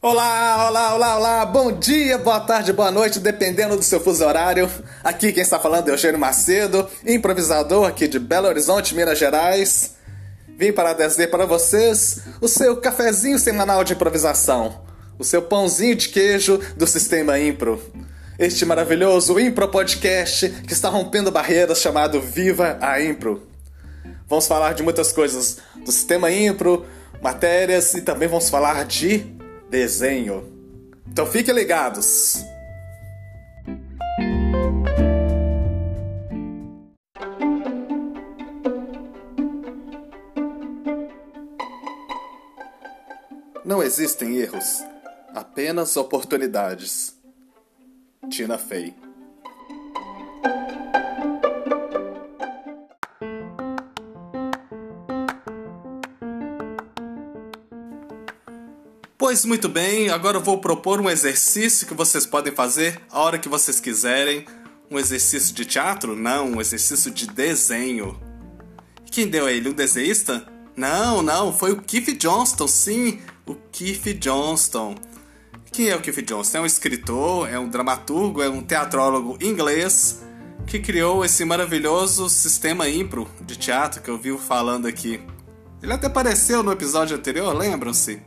Olá, olá, olá, olá, bom dia, boa tarde, boa noite, dependendo do seu fuso horário. Aqui quem está falando é Eugênio Macedo, improvisador aqui de Belo Horizonte, Minas Gerais. Vim para trazer para vocês o seu cafezinho semanal de improvisação, o seu pãozinho de queijo do Sistema Impro. Este maravilhoso Impro Podcast que está rompendo barreiras chamado Viva a Impro. Vamos falar de muitas coisas do Sistema Impro, matérias e também vamos falar de desenho. Então fiquem ligados! Não existem erros, apenas oportunidades. Tina Fey Pois muito bem, agora eu vou propor um exercício que vocês podem fazer a hora que vocês quiserem. Um exercício de teatro? Não, um exercício de desenho. Quem deu a ele? Um desenhista? Não, não, foi o Keith Johnston, sim, o Keith Johnston. Quem é o Keith Johnston? É um escritor, é um dramaturgo, é um teatrólogo inglês que criou esse maravilhoso sistema impro de teatro que eu vi falando aqui. Ele até apareceu no episódio anterior, lembram-se?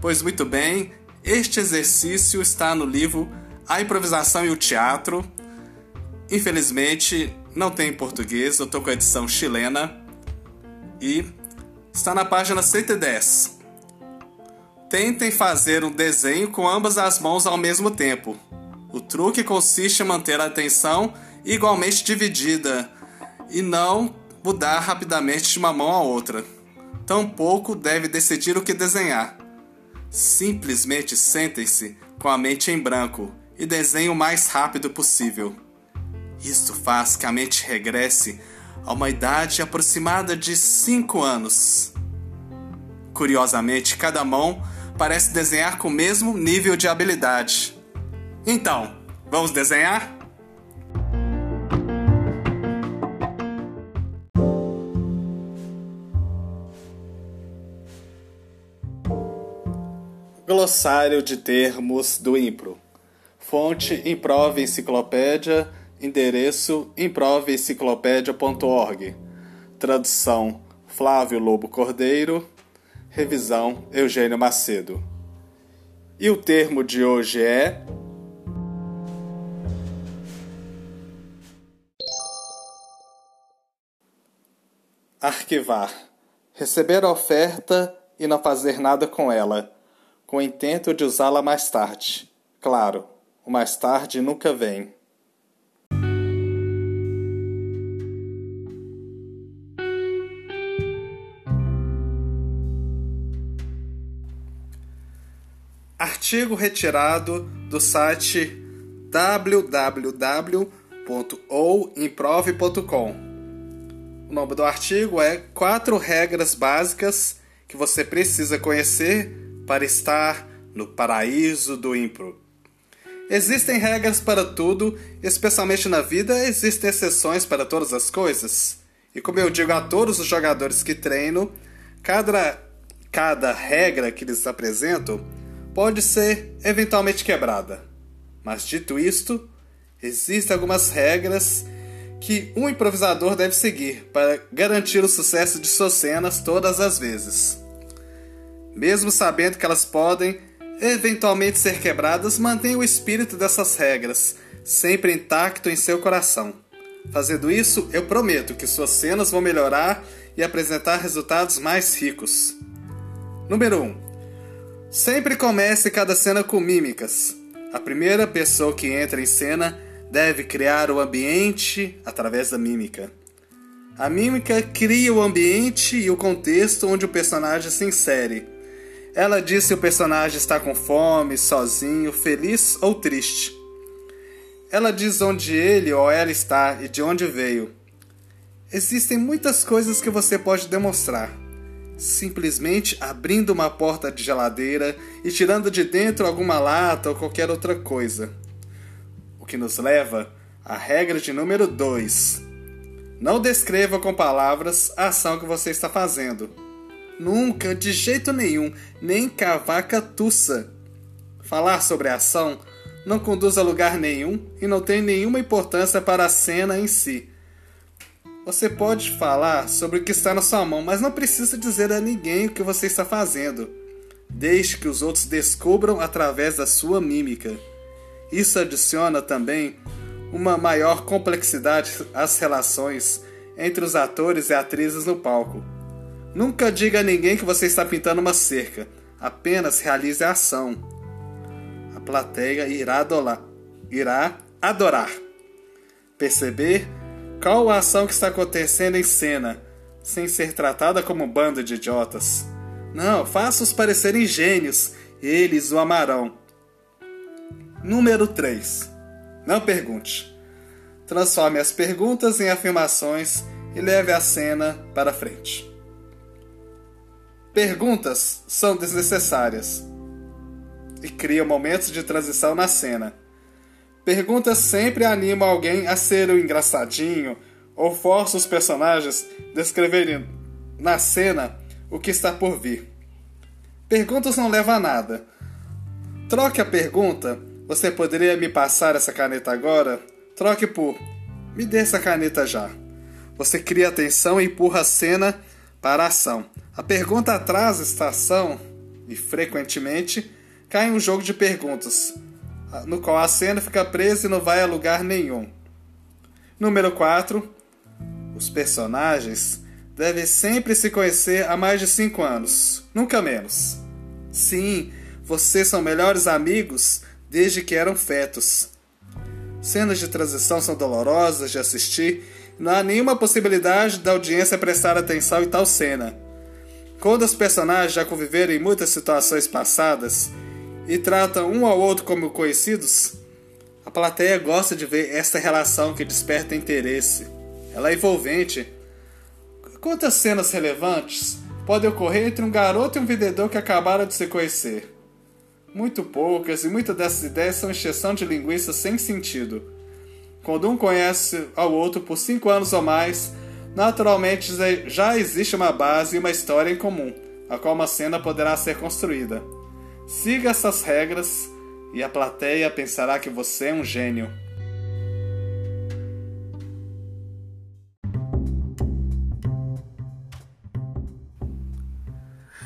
Pois muito bem, este exercício está no livro A Improvisação e o Teatro. Infelizmente, não tem em português, eu estou com a edição chilena. E está na página 110. Tentem fazer um desenho com ambas as mãos ao mesmo tempo. O truque consiste em manter a atenção igualmente dividida e não mudar rapidamente de uma mão a outra. Tampouco deve decidir o que desenhar. Simplesmente sentem-se com a mente em branco e desenhem o mais rápido possível. Isto faz que a mente regresse a uma idade aproximada de 5 anos. Curiosamente, cada mão parece desenhar com o mesmo nível de habilidade. Então, vamos desenhar? Glossário de termos do Impro. Fonte Improve Enciclopédia. Endereço improveenciclopédia.org. Tradução Flávio Lobo Cordeiro. Revisão Eugênio Macedo. E o termo de hoje é. Arquivar. Receber a oferta e não fazer nada com ela com o intento de usá-la mais tarde. Claro, o mais tarde nunca vem. Artigo retirado do site www.oimprove.com. O nome do artigo é Quatro regras básicas que você precisa conhecer para estar no paraíso do impro. Existem regras para tudo, especialmente na vida, existem exceções para todas as coisas. E como eu digo a todos os jogadores que treino, cada, cada regra que lhes apresento pode ser eventualmente quebrada. Mas dito isto, existem algumas regras que um improvisador deve seguir para garantir o sucesso de suas cenas todas as vezes. Mesmo sabendo que elas podem eventualmente ser quebradas, mantenha o espírito dessas regras sempre intacto em seu coração. Fazendo isso, eu prometo que suas cenas vão melhorar e apresentar resultados mais ricos. Número 1. Um, sempre comece cada cena com mímicas. A primeira pessoa que entra em cena deve criar o ambiente através da mímica. A mímica cria o ambiente e o contexto onde o personagem se insere ela diz se o personagem está com fome, sozinho, feliz ou triste. Ela diz onde ele ou ela está e de onde veio. Existem muitas coisas que você pode demonstrar. Simplesmente abrindo uma porta de geladeira e tirando de dentro alguma lata ou qualquer outra coisa. O que nos leva à regra de número 2. Não descreva com palavras a ação que você está fazendo Nunca, de jeito nenhum, nem cavaca tussa. falar sobre a ação não conduz a lugar nenhum e não tem nenhuma importância para a cena em si. Você pode falar sobre o que está na sua mão, mas não precisa dizer a ninguém o que você está fazendo. Deixe que os outros descubram através da sua mímica. Isso adiciona também uma maior complexidade às relações entre os atores e atrizes no palco. Nunca diga a ninguém que você está pintando uma cerca, apenas realize a ação. A plateia irá adorar, irá adorar. Perceber qual a ação que está acontecendo em cena, sem ser tratada como um bando de idiotas. Não, faça-os parecerem gênios, eles o amarão. Número 3. Não pergunte. Transforme as perguntas em afirmações e leve a cena para frente. Perguntas são desnecessárias e criam momentos de transição na cena. Perguntas sempre animam alguém a ser o engraçadinho ou forçam os personagens a descreverem na cena o que está por vir. Perguntas não levam a nada. Troque a pergunta. Você poderia me passar essa caneta agora? Troque por me dê essa caneta já. Você cria atenção e empurra a cena para a ação. A pergunta atrasa a estação e frequentemente cai um jogo de perguntas, no qual a cena fica presa e não vai a lugar nenhum. Número 4. Os personagens devem sempre se conhecer há mais de 5 anos, nunca menos. Sim, vocês são melhores amigos desde que eram fetos. Cenas de transição são dolorosas de assistir não há nenhuma possibilidade da audiência prestar atenção em tal cena. Quando os personagens já conviveram em muitas situações passadas e tratam um ao outro como conhecidos, a plateia gosta de ver esta relação que desperta interesse. Ela é envolvente Quantas cenas relevantes podem ocorrer entre um garoto e um vendedor que acabaram de se conhecer? Muito poucas, e muitas dessas ideias são exceção de linguiça sem sentido. Quando um conhece ao outro por cinco anos ou mais, naturalmente já existe uma base e uma história em comum, a qual uma cena poderá ser construída. Siga essas regras e a plateia pensará que você é um gênio.